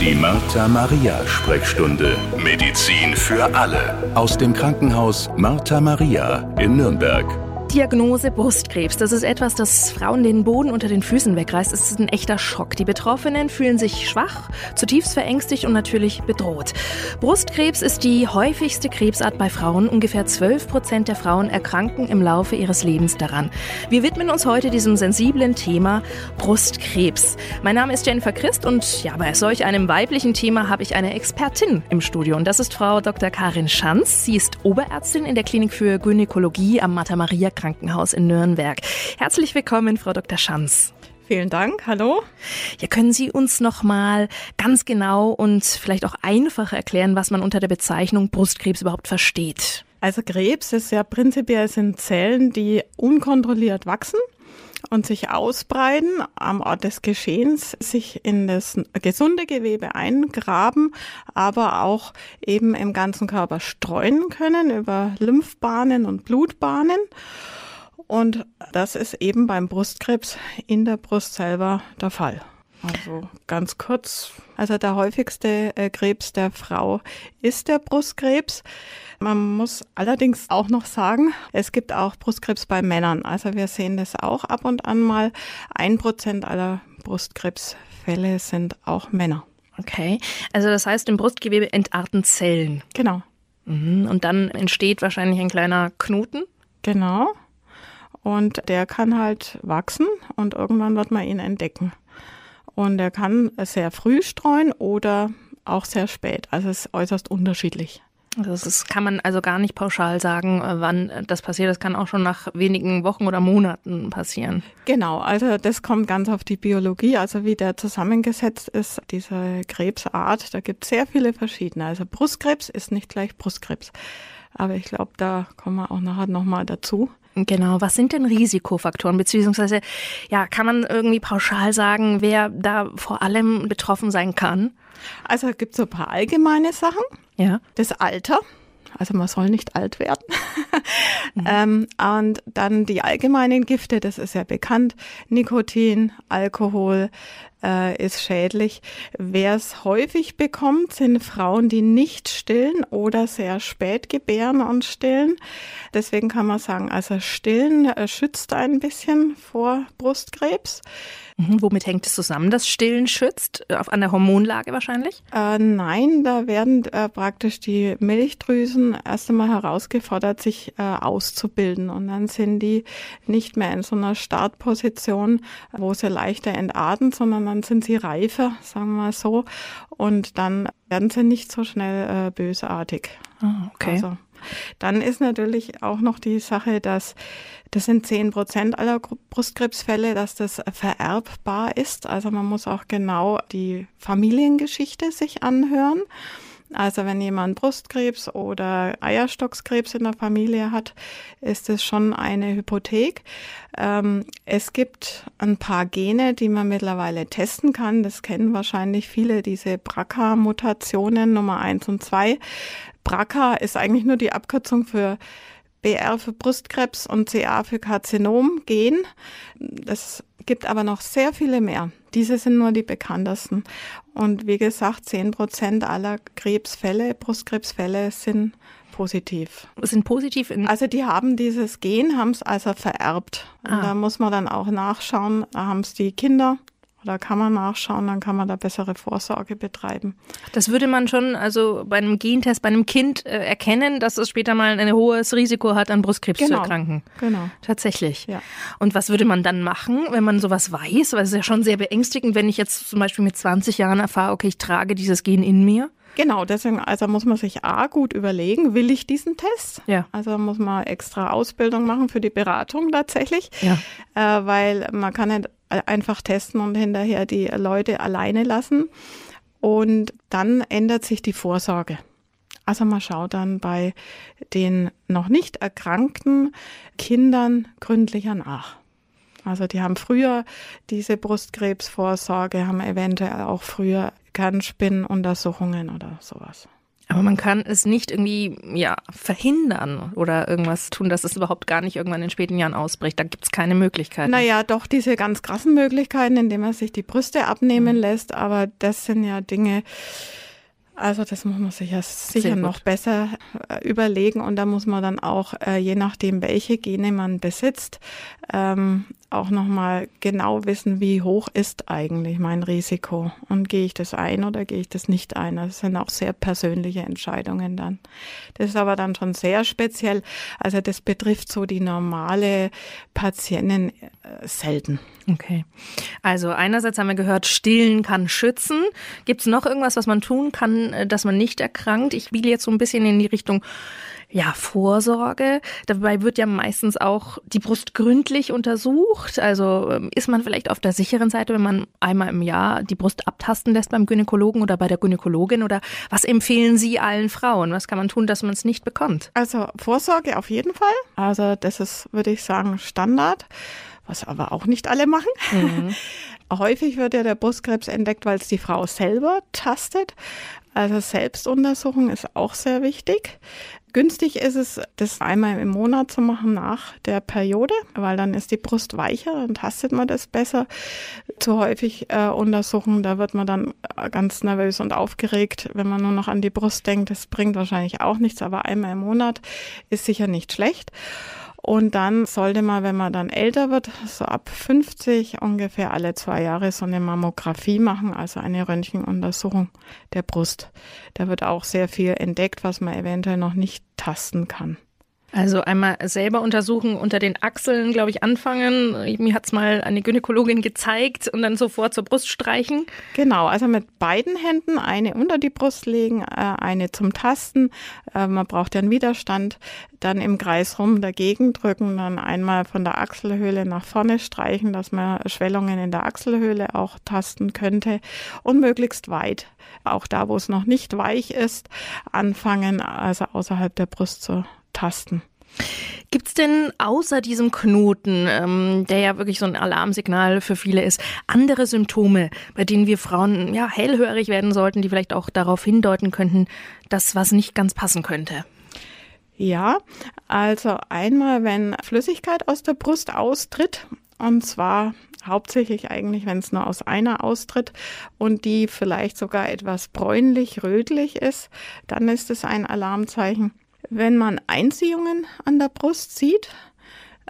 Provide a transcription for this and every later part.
Die Martha Maria Sprechstunde. Medizin für alle. Aus dem Krankenhaus Martha Maria in Nürnberg. Diagnose Brustkrebs. Das ist etwas, das Frauen den Boden unter den Füßen wegreißt. Es ist ein echter Schock. Die Betroffenen fühlen sich schwach, zutiefst verängstigt und natürlich bedroht. Brustkrebs ist die häufigste Krebsart bei Frauen. Ungefähr 12 Prozent der Frauen erkranken im Laufe ihres Lebens daran. Wir widmen uns heute diesem sensiblen Thema Brustkrebs. Mein Name ist Jennifer Christ und ja, bei solch einem weiblichen Thema habe ich eine Expertin im Studio. Und das ist Frau Dr. Karin Schanz. Sie ist Oberärztin in der Klinik für Gynäkologie am Mater Maria Krankenhaus in Nürnberg. Herzlich willkommen, Frau Dr. Schanz. Vielen Dank. Hallo. Ja, können Sie uns noch mal ganz genau und vielleicht auch einfach erklären, was man unter der Bezeichnung Brustkrebs überhaupt versteht? Also Krebs ist ja prinzipiell sind Zellen, die unkontrolliert wachsen und sich ausbreiten am Ort des Geschehens, sich in das gesunde Gewebe eingraben, aber auch eben im ganzen Körper streuen können über Lymphbahnen und Blutbahnen. Und das ist eben beim Brustkrebs in der Brust selber der Fall. Also ganz kurz, also der häufigste äh, Krebs der Frau ist der Brustkrebs. Man muss allerdings auch noch sagen, es gibt auch Brustkrebs bei Männern. Also wir sehen das auch ab und an mal. Ein Prozent aller Brustkrebsfälle sind auch Männer. Okay, also das heißt, im Brustgewebe entarten Zellen. Genau. Mhm. Und dann entsteht wahrscheinlich ein kleiner Knoten. Genau. Und der kann halt wachsen und irgendwann wird man ihn entdecken. Und er kann sehr früh streuen oder auch sehr spät. Also es ist äußerst unterschiedlich. Das kann man also gar nicht pauschal sagen, äh, wann das passiert. Das kann auch schon nach wenigen Wochen oder Monaten passieren. Genau, also das kommt ganz auf die Biologie, also wie der zusammengesetzt ist, diese Krebsart. Da gibt es sehr viele verschiedene. Also Brustkrebs ist nicht gleich Brustkrebs. Aber ich glaube, da kommen wir auch nachher nochmal dazu. Genau, was sind denn Risikofaktoren? Beziehungsweise, ja, kann man irgendwie pauschal sagen, wer da vor allem betroffen sein kann? Also es gibt so ein paar allgemeine Sachen. Ja. Das Alter. Also man soll nicht alt werden. mhm. ähm, und dann die allgemeinen Gifte, das ist ja bekannt. Nikotin, Alkohol, äh, ist schädlich. Wer es häufig bekommt, sind Frauen, die nicht stillen oder sehr spät gebären und stillen. Deswegen kann man sagen, also stillen äh, schützt ein bisschen vor Brustkrebs. Mhm, womit hängt es zusammen, dass Stillen schützt? Auf an der Hormonlage wahrscheinlich? Äh, nein, da werden äh, praktisch die Milchdrüsen erst einmal herausgefordert, sich äh, auszubilden. Und dann sind die nicht mehr in so einer Startposition, wo sie leichter entarten, sondern dann sind sie reifer, sagen wir mal so. Und dann werden sie nicht so schnell äh, bösartig. Oh, okay. Also, dann ist natürlich auch noch die Sache, dass das sind zehn Prozent aller Brustkrebsfälle, dass das vererbbar ist. Also man muss auch genau die Familiengeschichte sich anhören. Also wenn jemand Brustkrebs oder Eierstockskrebs in der Familie hat, ist es schon eine Hypothek. Ähm, es gibt ein paar Gene, die man mittlerweile testen kann. Das kennen wahrscheinlich viele, diese BRCA-Mutationen Nummer eins und zwei. BRCA ist eigentlich nur die Abkürzung für BR für Brustkrebs und CA für Karzinom Gen. Es gibt aber noch sehr viele mehr. Diese sind nur die bekanntesten. Und wie gesagt, zehn Prozent aller Krebsfälle, Brustkrebsfälle sind positiv. Sind positiv? also die haben dieses Gen, haben es also vererbt. Und ah. da muss man dann auch nachschauen, da haben es die Kinder oder kann man nachschauen, dann kann man da bessere Vorsorge betreiben. Das würde man schon also bei einem Gentest, bei einem Kind äh, erkennen, dass es später mal ein hohes Risiko hat, an Brustkrebs genau. zu erkranken. Genau. Tatsächlich. Ja. Und was würde man dann machen, wenn man sowas weiß? Weil es ist ja schon sehr beängstigend, wenn ich jetzt zum Beispiel mit 20 Jahren erfahre, okay, ich trage dieses Gen in mir. Genau, deswegen also muss man sich A gut überlegen, will ich diesen Test? Ja. Also muss man extra Ausbildung machen für die Beratung tatsächlich, ja. äh, weil man kann nicht einfach testen und hinterher die Leute alleine lassen. Und dann ändert sich die Vorsorge. Also man schaut dann bei den noch nicht erkrankten Kindern gründlicher nach. Also die haben früher diese Brustkrebsvorsorge, haben eventuell auch früher Kernspinnenuntersuchungen oder sowas. Aber man kann es nicht irgendwie ja, verhindern oder irgendwas tun, dass es überhaupt gar nicht irgendwann in späten Jahren ausbricht. Da gibt es keine Möglichkeiten. Naja, doch diese ganz krassen Möglichkeiten, indem man sich die Brüste abnehmen mhm. lässt. Aber das sind ja Dinge, also das muss man sich ja sicher noch besser äh, überlegen und da muss man dann auch, äh, je nachdem, welche Gene man besitzt, ähm, auch nochmal genau wissen, wie hoch ist eigentlich mein Risiko und gehe ich das ein oder gehe ich das nicht ein. Das sind auch sehr persönliche Entscheidungen dann. Das ist aber dann schon sehr speziell. Also das betrifft so die normale Patientin äh, selten. Okay. Also einerseits haben wir gehört, stillen kann schützen. Gibt es noch irgendwas, was man tun kann, äh, dass man nicht erkrankt? Ich biege jetzt so ein bisschen in die Richtung ja, Vorsorge. Dabei wird ja meistens auch die Brust gründlich untersucht. Also ähm, ist man vielleicht auf der sicheren Seite, wenn man einmal im Jahr die Brust abtasten lässt beim Gynäkologen oder bei der Gynäkologin? Oder was empfehlen Sie allen Frauen? Was kann man tun, dass man es nicht bekommt? Also Vorsorge auf jeden Fall. Also das ist, würde ich sagen, Standard was aber auch nicht alle machen. Mhm. Häufig wird ja der Brustkrebs entdeckt, weil es die Frau selber tastet. Also Selbstuntersuchung ist auch sehr wichtig. Günstig ist es, das einmal im Monat zu machen nach der Periode, weil dann ist die Brust weicher, dann tastet man das besser. Zu häufig äh, untersuchen, da wird man dann äh, ganz nervös und aufgeregt, wenn man nur noch an die Brust denkt. Das bringt wahrscheinlich auch nichts, aber einmal im Monat ist sicher nicht schlecht. Und dann sollte man, wenn man dann älter wird, so ab 50 ungefähr alle zwei Jahre so eine Mammographie machen, also eine Röntgenuntersuchung der Brust. Da wird auch sehr viel entdeckt, was man eventuell noch nicht tasten kann. Also einmal selber untersuchen, unter den Achseln, glaube ich, anfangen. Mir hat es mal eine Gynäkologin gezeigt und dann sofort zur Brust streichen. Genau, also mit beiden Händen eine unter die Brust legen, äh, eine zum Tasten. Äh, man braucht ja einen Widerstand. Dann im Kreis rum dagegen drücken, dann einmal von der Achselhöhle nach vorne streichen, dass man Schwellungen in der Achselhöhle auch tasten könnte und möglichst weit. Auch da, wo es noch nicht weich ist, anfangen, also außerhalb der Brust zu tasten. Gibt es denn außer diesem Knoten, ähm, der ja wirklich so ein Alarmsignal für viele ist, andere Symptome, bei denen wir Frauen ja hellhörig werden sollten, die vielleicht auch darauf hindeuten könnten, dass was nicht ganz passen könnte? Ja, also einmal, wenn Flüssigkeit aus der Brust austritt, und zwar hauptsächlich eigentlich, wenn es nur aus einer austritt und die vielleicht sogar etwas bräunlich-rötlich ist, dann ist es ein Alarmzeichen. Wenn man Einziehungen an der Brust sieht,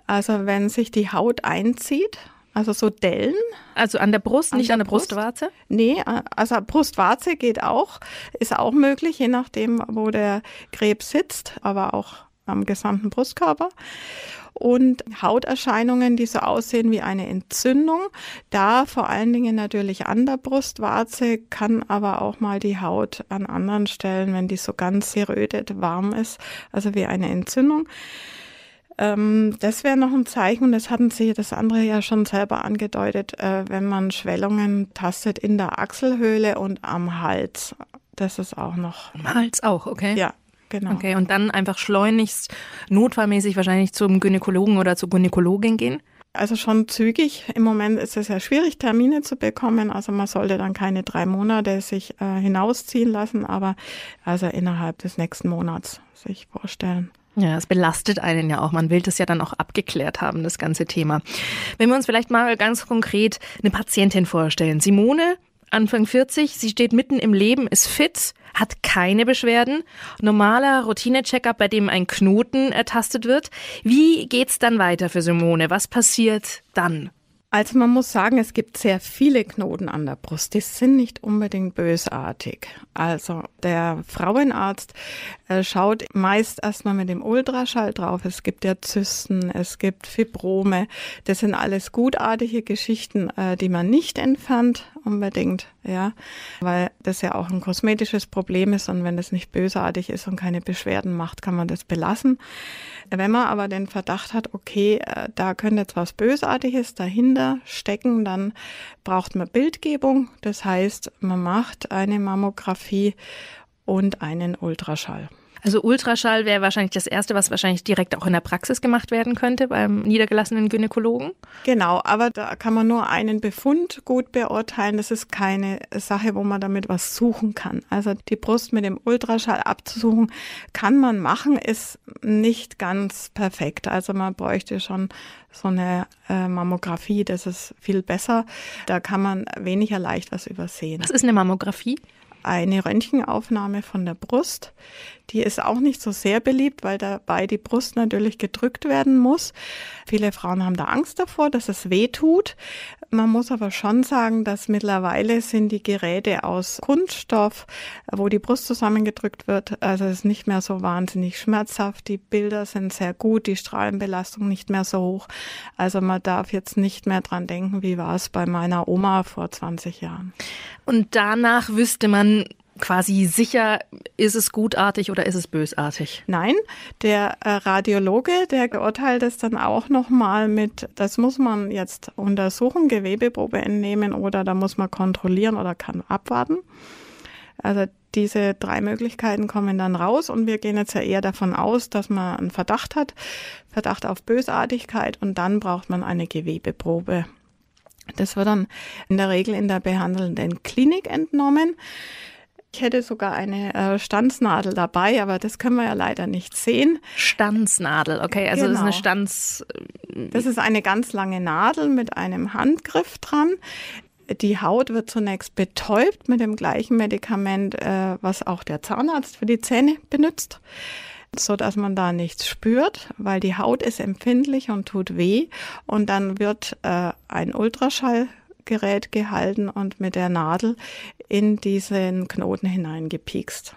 also wenn sich die Haut einzieht, also so Dellen. Also an der Brust, an nicht der an der Brust. Brustwarze? Nee, also Brustwarze geht auch, ist auch möglich, je nachdem, wo der Krebs sitzt, aber auch am gesamten Brustkörper und Hauterscheinungen, die so aussehen wie eine Entzündung. Da vor allen Dingen natürlich an der Brustwarze, kann aber auch mal die Haut an anderen Stellen, wenn die so ganz gerötet warm ist, also wie eine Entzündung. Ähm, das wäre noch ein Zeichen, und das hatten Sie das andere ja schon selber angedeutet, äh, wenn man Schwellungen tastet in der Achselhöhle und am Hals. Das ist auch noch. Am Hals auch, okay. Ja, Genau. Okay, und dann einfach schleunigst, notfallmäßig wahrscheinlich zum Gynäkologen oder zur Gynäkologin gehen? Also schon zügig. Im Moment ist es ja schwierig, Termine zu bekommen. Also man sollte dann keine drei Monate sich äh, hinausziehen lassen, aber also innerhalb des nächsten Monats sich vorstellen. Ja, es belastet einen ja auch. Man will das ja dann auch abgeklärt haben, das ganze Thema. Wenn wir uns vielleicht mal ganz konkret eine Patientin vorstellen. Simone, Anfang 40, sie steht mitten im Leben, ist fit, hat keine Beschwerden. Normaler Routine-Checkup, bei dem ein Knoten ertastet wird. Wie geht's dann weiter für Simone? Was passiert dann? Also man muss sagen, es gibt sehr viele Knoten an der Brust. Die sind nicht unbedingt bösartig. Also der Frauenarzt schaut meist erstmal mit dem Ultraschall drauf. Es gibt ja Zysten, es gibt Fibrome. Das sind alles gutartige Geschichten, äh, die man nicht entfernt unbedingt, ja, weil das ja auch ein kosmetisches Problem ist und wenn das nicht bösartig ist und keine Beschwerden macht, kann man das belassen. Wenn man aber den Verdacht hat, okay, äh, da könnte jetzt was Bösartiges dahinter stecken, dann braucht man Bildgebung. Das heißt, man macht eine Mammographie und einen Ultraschall. Also Ultraschall wäre wahrscheinlich das Erste, was wahrscheinlich direkt auch in der Praxis gemacht werden könnte beim niedergelassenen Gynäkologen. Genau, aber da kann man nur einen Befund gut beurteilen. Das ist keine Sache, wo man damit was suchen kann. Also die Brust mit dem Ultraschall abzusuchen, kann man machen, ist nicht ganz perfekt. Also man bräuchte schon so eine äh, Mammographie, das ist viel besser. Da kann man weniger leicht was übersehen. Was ist eine Mammographie? Eine Röntgenaufnahme von der Brust. Die ist auch nicht so sehr beliebt, weil dabei die Brust natürlich gedrückt werden muss. Viele Frauen haben da Angst davor, dass es weh tut. Man muss aber schon sagen, dass mittlerweile sind die Geräte aus Kunststoff, wo die Brust zusammengedrückt wird. Also es ist nicht mehr so wahnsinnig schmerzhaft. Die Bilder sind sehr gut, die Strahlenbelastung nicht mehr so hoch. Also man darf jetzt nicht mehr dran denken, wie war es bei meiner Oma vor 20 Jahren. Und danach wüsste man, quasi sicher, ist es gutartig oder ist es bösartig? Nein, der äh, Radiologe, der beurteilt es dann auch nochmal mit, das muss man jetzt untersuchen, Gewebeprobe entnehmen oder da muss man kontrollieren oder kann abwarten. Also diese drei Möglichkeiten kommen dann raus und wir gehen jetzt ja eher davon aus, dass man einen Verdacht hat, Verdacht auf Bösartigkeit und dann braucht man eine Gewebeprobe. Das wird dann in der Regel in der behandelnden Klinik entnommen. Ich hätte sogar eine äh, Stanznadel dabei, aber das können wir ja leider nicht sehen. Stanznadel, okay, also genau. das ist eine genau. Stanz. Äh, das ist eine ganz lange Nadel mit einem Handgriff dran. Die Haut wird zunächst betäubt mit dem gleichen Medikament, äh, was auch der Zahnarzt für die Zähne benutzt so dass man da nichts spürt, weil die Haut ist empfindlich und tut weh. Und dann wird äh, ein Ultraschall Gerät gehalten und mit der Nadel in diesen Knoten hineingepiekst.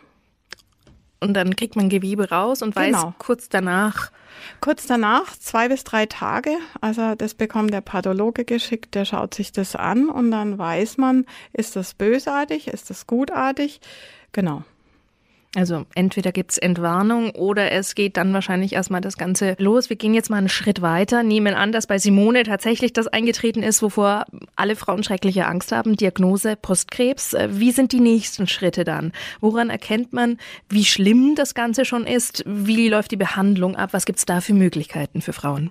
Und dann kriegt man Gewebe raus und weiß genau. kurz danach. Kurz danach, zwei bis drei Tage, also das bekommt der Pathologe geschickt, der schaut sich das an und dann weiß man, ist das bösartig, ist das gutartig. Genau. Also entweder gibt's Entwarnung oder es geht dann wahrscheinlich erstmal das Ganze los. Wir gehen jetzt mal einen Schritt weiter, nehmen an, dass bei Simone tatsächlich das eingetreten ist, wovor alle Frauen schreckliche Angst haben, Diagnose Brustkrebs. Äh, wie sind die nächsten Schritte dann? Woran erkennt man, wie schlimm das Ganze schon ist? Wie läuft die Behandlung ab? Was gibt's da für Möglichkeiten für Frauen?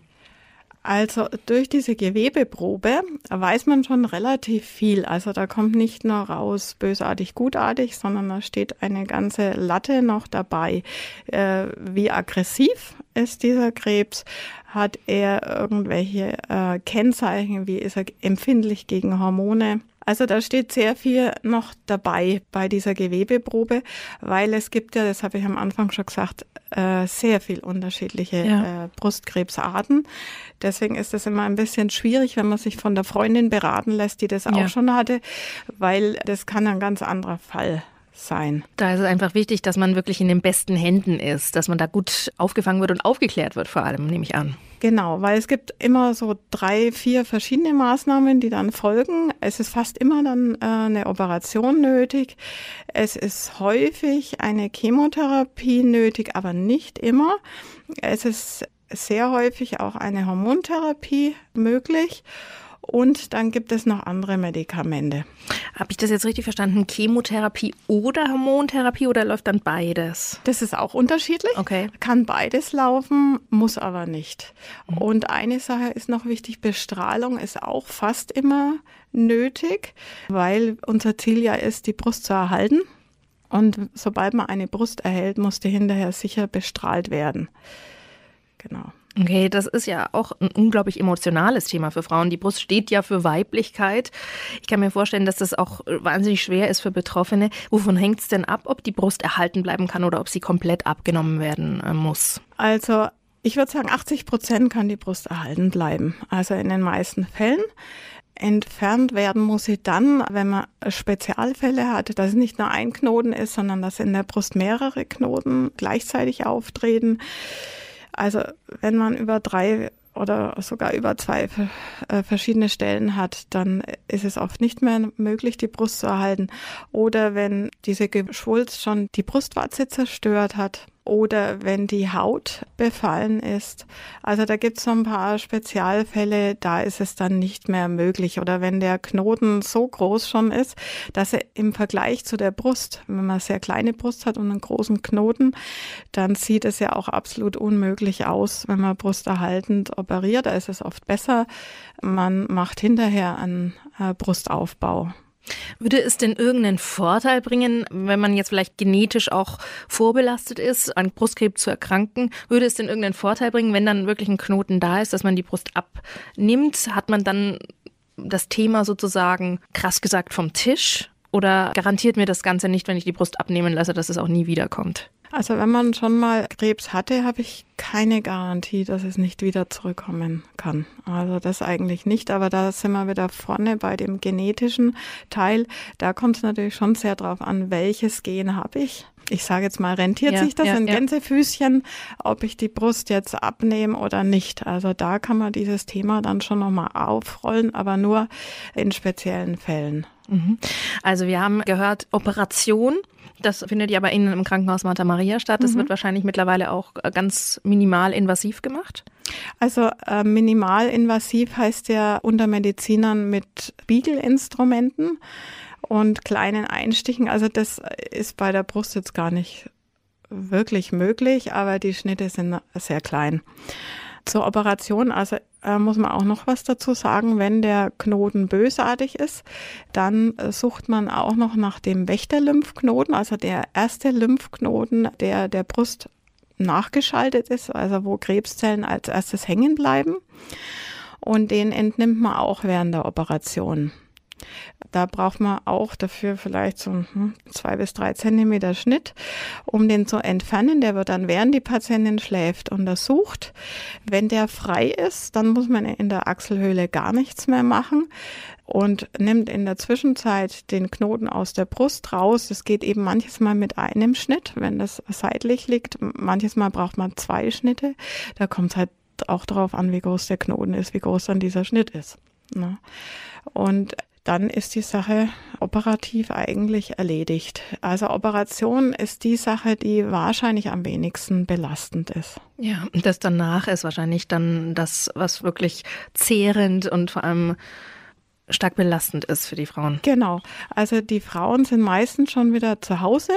Also durch diese Gewebeprobe weiß man schon relativ viel. Also da kommt nicht nur raus bösartig, gutartig, sondern da steht eine ganze Latte noch dabei. Äh, wie aggressiv ist dieser Krebs? Hat er irgendwelche äh, Kennzeichen? Wie ist er empfindlich gegen Hormone? Also da steht sehr viel noch dabei bei dieser Gewebeprobe, weil es gibt ja, das habe ich am Anfang schon gesagt, äh, sehr viel unterschiedliche ja. äh, Brustkrebsarten. Deswegen ist es immer ein bisschen schwierig, wenn man sich von der Freundin beraten lässt, die das auch ja. schon hatte, weil das kann ein ganz anderer Fall sein. Da ist es einfach wichtig, dass man wirklich in den besten Händen ist, dass man da gut aufgefangen wird und aufgeklärt wird, vor allem, nehme ich an. Genau, weil es gibt immer so drei, vier verschiedene Maßnahmen, die dann folgen. Es ist fast immer dann äh, eine Operation nötig. Es ist häufig eine Chemotherapie nötig, aber nicht immer. Es ist sehr häufig auch eine Hormontherapie möglich. Und dann gibt es noch andere Medikamente. Habe ich das jetzt richtig verstanden? Chemotherapie oder Hormontherapie oder läuft dann beides? Das ist auch unterschiedlich. Okay. Kann beides laufen, muss aber nicht. Mhm. Und eine Sache ist noch wichtig, Bestrahlung ist auch fast immer nötig, weil unser Ziel ja ist, die Brust zu erhalten. Und sobald man eine Brust erhält, muss die hinterher sicher bestrahlt werden. Genau. Okay, das ist ja auch ein unglaublich emotionales Thema für Frauen. Die Brust steht ja für Weiblichkeit. Ich kann mir vorstellen, dass das auch wahnsinnig schwer ist für Betroffene. Wovon hängt es denn ab, ob die Brust erhalten bleiben kann oder ob sie komplett abgenommen werden äh, muss? Also ich würde sagen, 80 Prozent kann die Brust erhalten bleiben. Also in den meisten Fällen. Entfernt werden muss sie dann, wenn man Spezialfälle hat, dass es nicht nur ein Knoten ist, sondern dass in der Brust mehrere Knoten gleichzeitig auftreten. Also wenn man über drei oder sogar über zwei äh, verschiedene Stellen hat, dann ist es oft nicht mehr möglich, die Brust zu erhalten. Oder wenn diese Geschwulst schon die Brustwarze zerstört hat, oder wenn die Haut befallen ist. Also da gibt es so ein paar Spezialfälle, da ist es dann nicht mehr möglich. Oder wenn der Knoten so groß schon ist, dass er im Vergleich zu der Brust, wenn man sehr kleine Brust hat und einen großen Knoten, dann sieht es ja auch absolut unmöglich aus, wenn man brusterhaltend operiert. Da ist es oft besser, man macht hinterher einen äh, Brustaufbau. Würde es denn irgendeinen Vorteil bringen, wenn man jetzt vielleicht genetisch auch vorbelastet ist, an Brustkrebs zu erkranken? Würde es denn irgendeinen Vorteil bringen, wenn dann wirklich ein Knoten da ist, dass man die Brust abnimmt? Hat man dann das Thema sozusagen krass gesagt vom Tisch? Oder garantiert mir das Ganze nicht, wenn ich die Brust abnehmen lasse, dass es auch nie wiederkommt? Also wenn man schon mal Krebs hatte, habe ich keine Garantie, dass es nicht wieder zurückkommen kann. Also das eigentlich nicht, aber da sind wir wieder vorne bei dem genetischen Teil. Da kommt es natürlich schon sehr drauf an, welches Gen habe ich. Ich sage jetzt mal, rentiert ja, sich das ja, in ja. Gänsefüßchen, ob ich die Brust jetzt abnehme oder nicht. Also da kann man dieses Thema dann schon nochmal aufrollen, aber nur in speziellen Fällen. Mhm. Also wir haben gehört, Operation das findet ja bei Ihnen im Krankenhaus Martha Maria statt. Das mhm. wird wahrscheinlich mittlerweile auch äh, ganz minimal invasiv gemacht. Also äh, minimal invasiv heißt ja unter Medizinern mit Biegelinstrumenten und kleinen Einstichen. Also das ist bei der Brust jetzt gar nicht wirklich möglich, aber die Schnitte sind sehr klein. Zur Operation, also äh, muss man auch noch was dazu sagen, wenn der Knoten bösartig ist, dann äh, sucht man auch noch nach dem Wächterlymphknoten, also der erste Lymphknoten, der der Brust nachgeschaltet ist, also wo Krebszellen als erstes hängen bleiben. Und den entnimmt man auch während der Operation. Da braucht man auch dafür vielleicht so hm, zwei bis drei Zentimeter Schnitt, um den zu entfernen. Der wird dann, während die Patientin schläft, untersucht. Wenn der frei ist, dann muss man in der Achselhöhle gar nichts mehr machen und nimmt in der Zwischenzeit den Knoten aus der Brust raus. Das geht eben manches Mal mit einem Schnitt, wenn das seitlich liegt. Manches Mal braucht man zwei Schnitte. Da kommt es halt auch darauf an, wie groß der Knoten ist, wie groß dann dieser Schnitt ist. Ne? Und dann ist die Sache operativ eigentlich erledigt. Also Operation ist die Sache, die wahrscheinlich am wenigsten belastend ist. Ja, das danach ist wahrscheinlich dann das, was wirklich zehrend und vor allem stark belastend ist für die Frauen. Genau. Also die Frauen sind meistens schon wieder zu Hause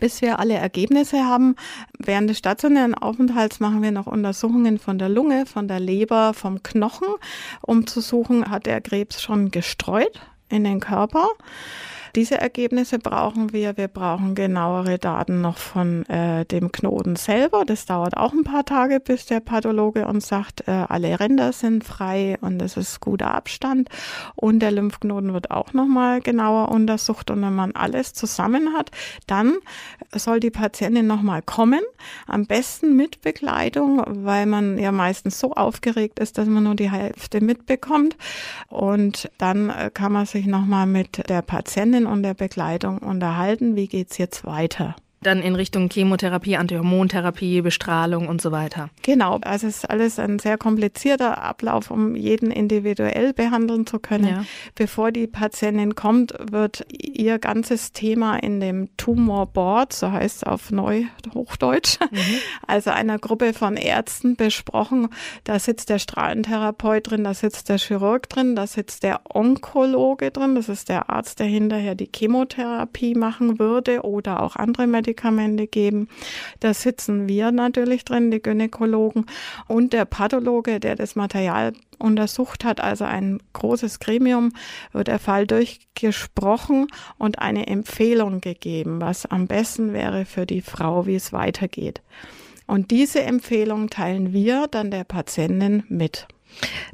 bis wir alle Ergebnisse haben, während des stationären Aufenthalts machen wir noch Untersuchungen von der Lunge, von der Leber, vom Knochen, um zu suchen, hat der Krebs schon gestreut in den Körper. Diese Ergebnisse brauchen wir. Wir brauchen genauere Daten noch von äh, dem Knoten selber. Das dauert auch ein paar Tage, bis der Pathologe uns sagt, äh, alle Ränder sind frei und es ist guter Abstand. Und der Lymphknoten wird auch nochmal genauer untersucht. Und wenn man alles zusammen hat, dann soll die Patientin nochmal kommen. Am besten mit Begleitung, weil man ja meistens so aufgeregt ist, dass man nur die Hälfte mitbekommt. Und dann äh, kann man sich nochmal mit der Patientin Patientin und der Begleitung unterhalten, wie geht's jetzt weiter dann in Richtung Chemotherapie, Antihormontherapie, Bestrahlung und so weiter. Genau, also es ist alles ein sehr komplizierter Ablauf, um jeden individuell behandeln zu können. Ja. Bevor die Patientin kommt, wird ihr ganzes Thema in dem Tumor Board, so heißt es auf Neuhochdeutsch, mhm. also einer Gruppe von Ärzten besprochen. Da sitzt der Strahlentherapeut drin, da sitzt der Chirurg drin, da sitzt der Onkologe drin, das ist der Arzt, der hinterher die Chemotherapie machen würde oder auch andere Medikamente Medikamente geben. Da sitzen wir natürlich drin, die Gynäkologen und der Pathologe, der das Material untersucht hat, also ein großes Gremium, wird der Fall durchgesprochen und eine Empfehlung gegeben, was am besten wäre für die Frau, wie es weitergeht. Und diese Empfehlung teilen wir dann der Patientin mit.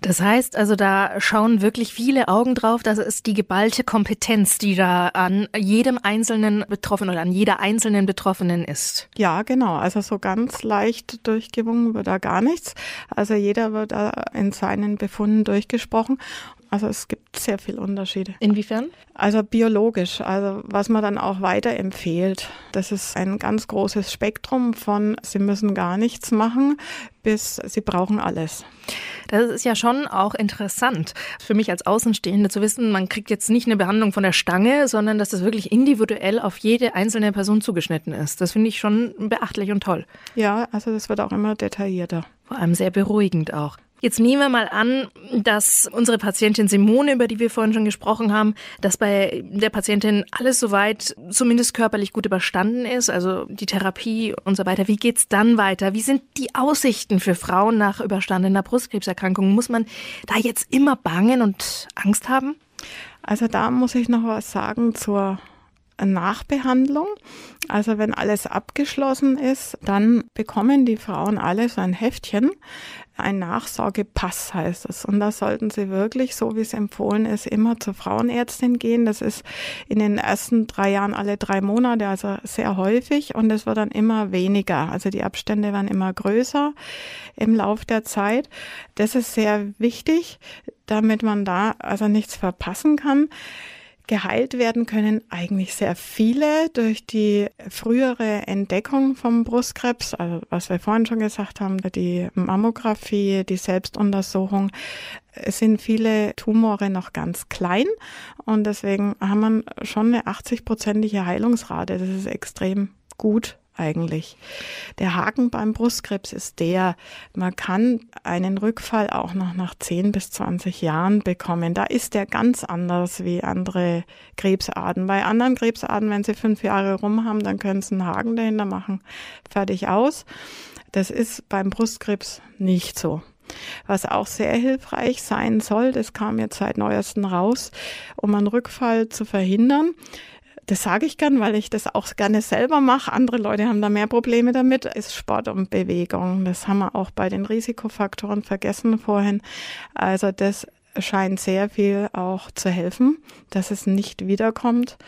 Das heißt also, da schauen wirklich viele Augen drauf. Das ist die geballte Kompetenz, die da an jedem einzelnen Betroffenen oder an jeder einzelnen Betroffenen ist. Ja, genau. Also so ganz leicht durchgewungen wird da gar nichts. Also jeder wird da in seinen Befunden durchgesprochen. Also es gibt sehr viele Unterschiede. Inwiefern? Also biologisch, also was man dann auch weiterempfiehlt. Das ist ein ganz großes Spektrum von, Sie müssen gar nichts machen, bis Sie brauchen alles. Das ist ja schon auch interessant für mich als Außenstehende zu wissen, man kriegt jetzt nicht eine Behandlung von der Stange, sondern dass das wirklich individuell auf jede einzelne Person zugeschnitten ist. Das finde ich schon beachtlich und toll. Ja, also das wird auch immer detaillierter. Vor allem sehr beruhigend auch. Jetzt nehmen wir mal an, dass unsere Patientin Simone, über die wir vorhin schon gesprochen haben, dass bei der Patientin alles soweit zumindest körperlich gut überstanden ist, also die Therapie und so weiter. Wie geht's dann weiter? Wie sind die Aussichten für Frauen nach überstandener Brustkrebserkrankung? Muss man da jetzt immer bangen und Angst haben? Also da muss ich noch was sagen zur Nachbehandlung. Also wenn alles abgeschlossen ist, dann bekommen die Frauen alle so ein Heftchen. Ein Nachsorgepass heißt es. Und da sollten sie wirklich, so wie es empfohlen ist, immer zur Frauenärztin gehen. Das ist in den ersten drei Jahren alle drei Monate, also sehr häufig. Und es wird dann immer weniger. Also die Abstände werden immer größer im Lauf der Zeit. Das ist sehr wichtig, damit man da also nichts verpassen kann. Geheilt werden können eigentlich sehr viele durch die frühere Entdeckung vom Brustkrebs, also was wir vorhin schon gesagt haben, die Mammographie, die Selbstuntersuchung. Sind viele Tumore noch ganz klein und deswegen haben wir schon eine 80-prozentige Heilungsrate. Das ist extrem gut eigentlich. Der Haken beim Brustkrebs ist der, man kann einen Rückfall auch noch nach 10 bis 20 Jahren bekommen. Da ist der ganz anders wie andere Krebsarten. Bei anderen Krebsarten, wenn sie fünf Jahre rum haben, dann können sie einen Haken dahinter machen. Fertig aus. Das ist beim Brustkrebs nicht so. Was auch sehr hilfreich sein soll, das kam jetzt seit neuestem raus, um einen Rückfall zu verhindern, das sage ich gern, weil ich das auch gerne selber mache. Andere Leute haben da mehr Probleme damit, ist Sport und Bewegung. Das haben wir auch bei den Risikofaktoren vergessen vorhin. Also das scheint sehr viel auch zu helfen, dass es nicht wiederkommt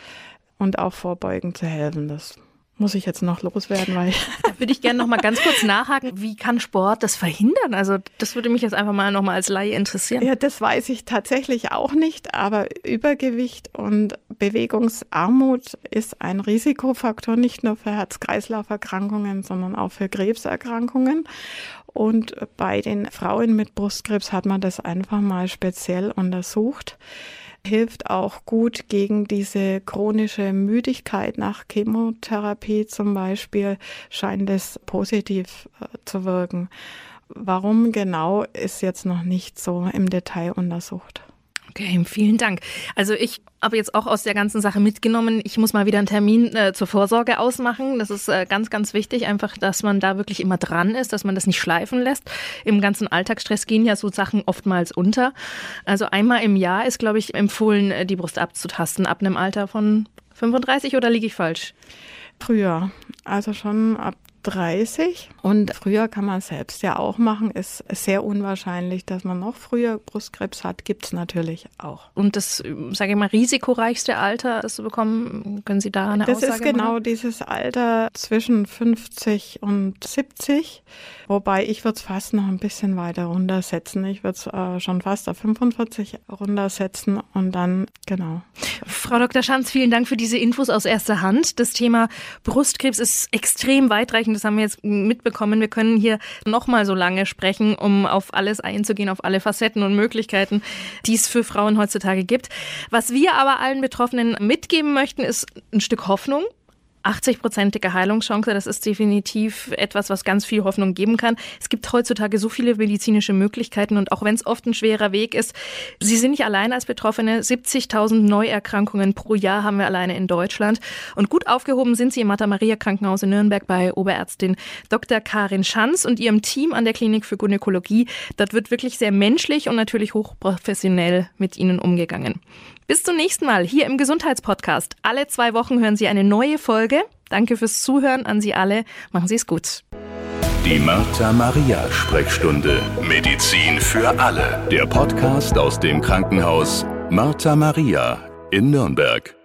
und auch vorbeugend zu helfen. Das muss ich jetzt noch loswerden, weil da würde ich gerne noch mal ganz kurz nachhaken, wie kann Sport das verhindern? Also das würde mich jetzt einfach mal noch mal als Laie interessieren. Ja, das weiß ich tatsächlich auch nicht, aber Übergewicht und Bewegungsarmut ist ein Risikofaktor nicht nur für Herz-Kreislauf-Erkrankungen, sondern auch für Krebserkrankungen. Und bei den Frauen mit Brustkrebs hat man das einfach mal speziell untersucht hilft auch gut gegen diese chronische Müdigkeit nach Chemotherapie zum Beispiel, scheint es positiv äh, zu wirken. Warum genau ist jetzt noch nicht so im Detail untersucht. Okay, vielen Dank. Also ich habe jetzt auch aus der ganzen Sache mitgenommen, ich muss mal wieder einen Termin äh, zur Vorsorge ausmachen. Das ist äh, ganz, ganz wichtig, einfach, dass man da wirklich immer dran ist, dass man das nicht schleifen lässt. Im ganzen Alltagsstress gehen ja so Sachen oftmals unter. Also einmal im Jahr ist, glaube ich, empfohlen, äh, die Brust abzutasten, ab einem Alter von 35 oder liege ich falsch? Früher, also schon ab 30. Und früher kann man selbst ja auch machen. Ist sehr unwahrscheinlich, dass man noch früher Brustkrebs hat. Gibt es natürlich auch. Und das, sage ich mal, risikoreichste Alter, das zu bekommen, können Sie da eine das Aussage Das ist genau machen? dieses Alter zwischen 50 und 70. Wobei ich würde es fast noch ein bisschen weiter runtersetzen. Ich würde es äh, schon fast auf 45 runtersetzen und dann, genau. Frau Dr. Schanz, vielen Dank für diese Infos aus erster Hand. Das Thema Brustkrebs ist extrem weitreichend. Das haben wir jetzt mitbekommen. Wir können hier noch mal so lange sprechen, um auf alles einzugehen, auf alle Facetten und Möglichkeiten, die es für Frauen heutzutage gibt. Was wir aber allen Betroffenen mitgeben möchten, ist ein Stück Hoffnung 80-prozentige Heilungschance, das ist definitiv etwas, was ganz viel Hoffnung geben kann. Es gibt heutzutage so viele medizinische Möglichkeiten und auch wenn es oft ein schwerer Weg ist, Sie sind nicht allein als Betroffene. 70.000 Neuerkrankungen pro Jahr haben wir alleine in Deutschland. Und gut aufgehoben sind Sie im Martha-Maria-Krankenhaus in Nürnberg bei Oberärztin Dr. Karin Schanz und ihrem Team an der Klinik für Gynäkologie. Dort wird wirklich sehr menschlich und natürlich hochprofessionell mit Ihnen umgegangen. Bis zum nächsten Mal hier im Gesundheitspodcast. Alle zwei Wochen hören Sie eine neue Folge. Danke fürs Zuhören an Sie alle. Machen Sie es gut. Die Martha Maria Sprechstunde. Medizin für alle. Der Podcast aus dem Krankenhaus Martha Maria in Nürnberg.